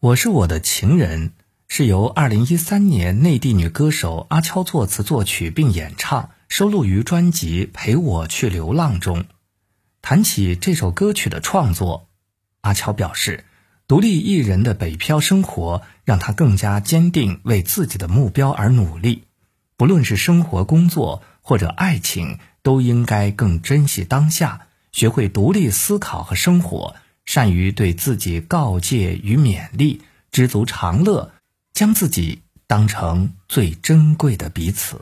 我是我的情人，是由二零一三年内地女歌手阿悄作词作曲并演唱，收录于专辑《陪我去流浪》中。谈起这首歌曲的创作，阿悄表示，独立艺人的北漂生活让她更加坚定为自己的目标而努力。不论是生活、工作或者爱情，都应该更珍惜当下，学会独立思考和生活。善于对自己告诫与勉励知足常乐将自己当成最珍贵的彼此。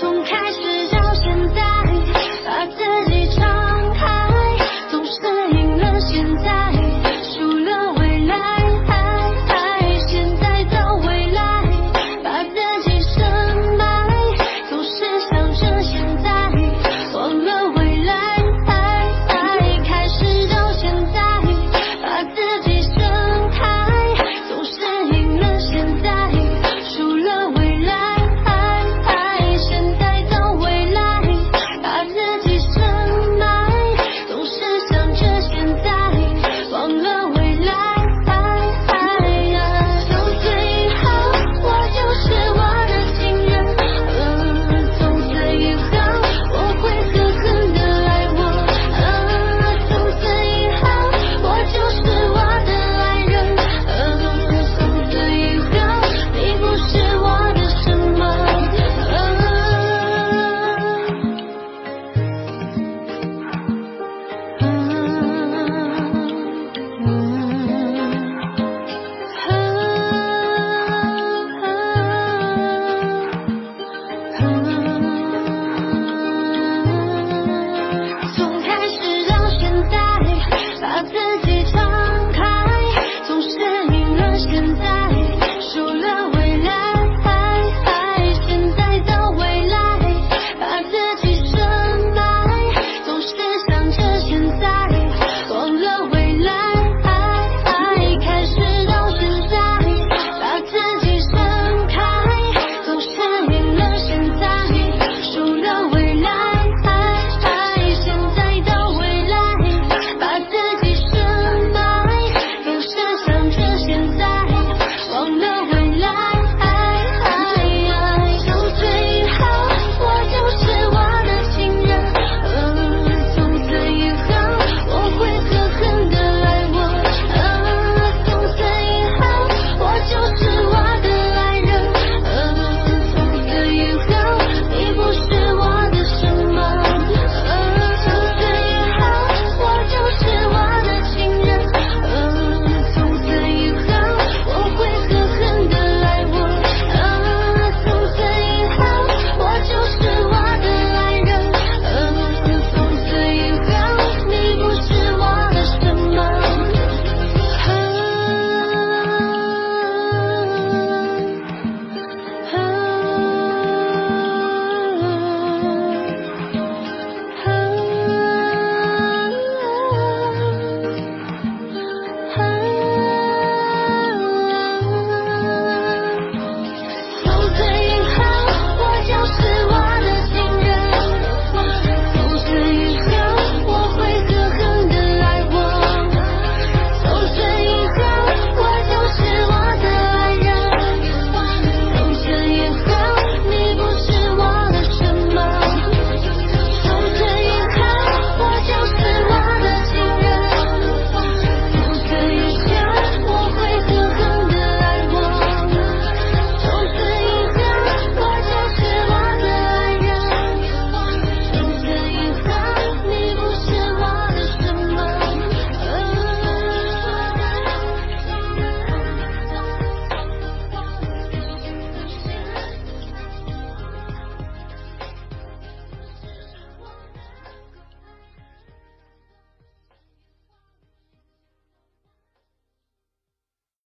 从开